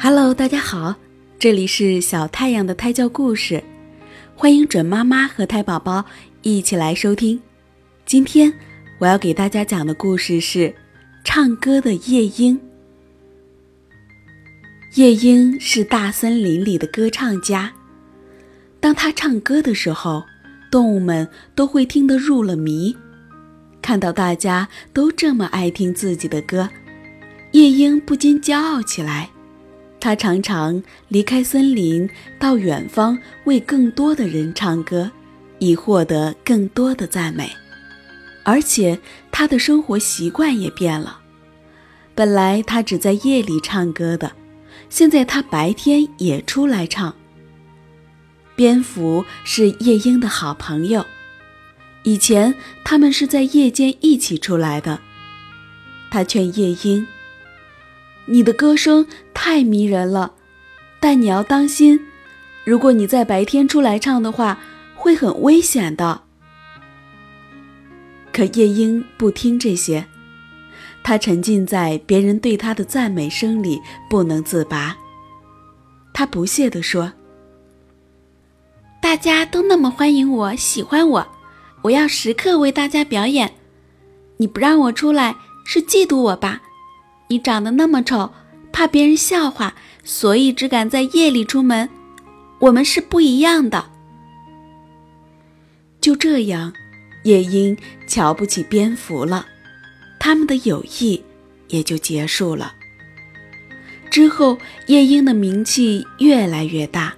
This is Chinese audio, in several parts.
Hello，大家好，这里是小太阳的胎教故事，欢迎准妈妈和胎宝宝一起来收听。今天我要给大家讲的故事是唱歌的夜莺。夜莺是大森林里的歌唱家，当他唱歌的时候，动物们都会听得入了迷。看到大家都这么爱听自己的歌，夜莺不禁骄傲起来。他常常离开森林，到远方为更多的人唱歌，以获得更多的赞美。而且他的生活习惯也变了，本来他只在夜里唱歌的，现在他白天也出来唱。蝙蝠是夜莺的好朋友，以前他们是在夜间一起出来的。他劝夜莺。你的歌声太迷人了，但你要当心，如果你在白天出来唱的话，会很危险的。可夜莺不听这些，他沉浸在别人对他的赞美声里不能自拔。他不屑地说：“大家都那么欢迎我，喜欢我，我要时刻为大家表演。你不让我出来，是嫉妒我吧？”你长得那么丑，怕别人笑话，所以只敢在夜里出门。我们是不一样的。就这样，夜莺瞧不起蝙蝠了，他们的友谊也就结束了。之后，夜莺的名气越来越大，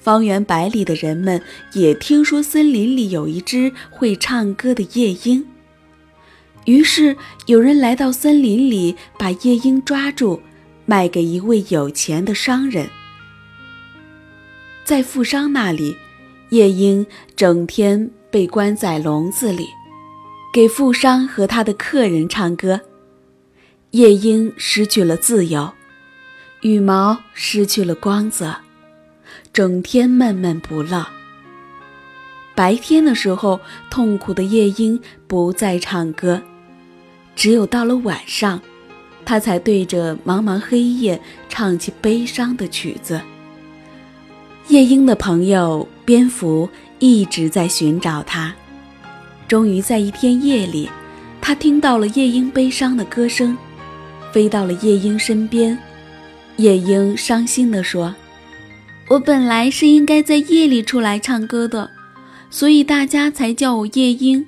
方圆百里的人们也听说森林里有一只会唱歌的夜莺。于是有人来到森林里，把夜莺抓住，卖给一位有钱的商人。在富商那里，夜莺整天被关在笼子里，给富商和他的客人唱歌。夜莺失去了自由，羽毛失去了光泽，整天闷闷不乐。白天的时候，痛苦的夜莺不再唱歌。只有到了晚上，他才对着茫茫黑夜唱起悲伤的曲子。夜莺的朋友蝙蝠一直在寻找他，终于在一天夜里，他听到了夜莺悲伤的歌声，飞到了夜莺身边。夜莺伤心地说：“我本来是应该在夜里出来唱歌的，所以大家才叫我夜莺。”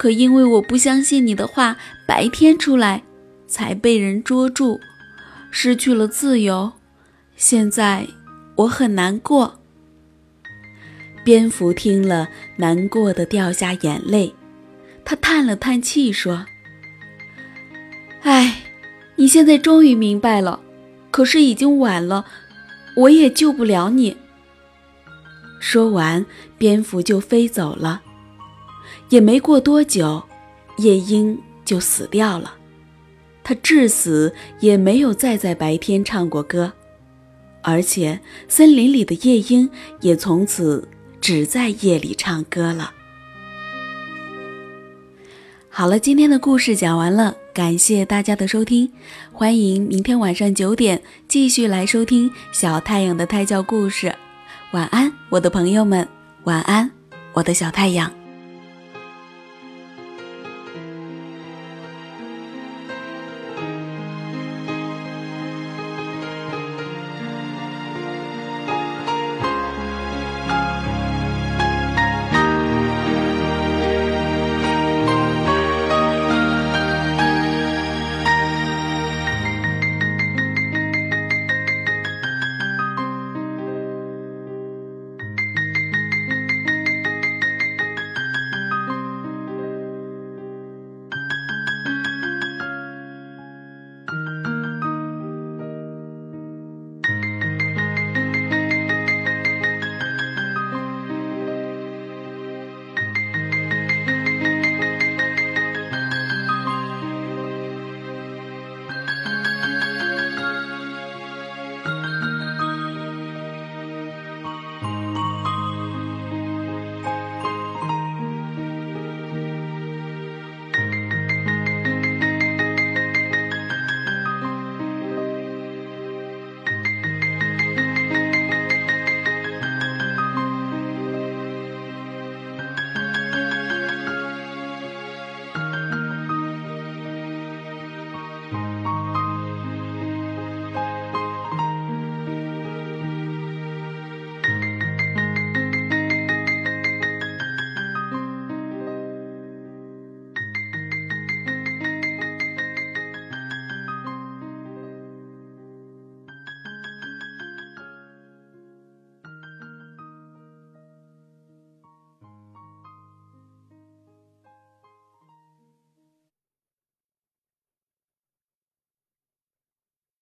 可因为我不相信你的话，白天出来，才被人捉住，失去了自由。现在我很难过。蝙蝠听了，难过的掉下眼泪。他叹了叹气说：“唉，你现在终于明白了，可是已经晚了，我也救不了你。”说完，蝙蝠就飞走了。也没过多久，夜莺就死掉了。他至死也没有再在白天唱过歌，而且森林里的夜莺也从此只在夜里唱歌了。好了，今天的故事讲完了，感谢大家的收听，欢迎明天晚上九点继续来收听小太阳的胎教故事。晚安，我的朋友们，晚安，我的小太阳。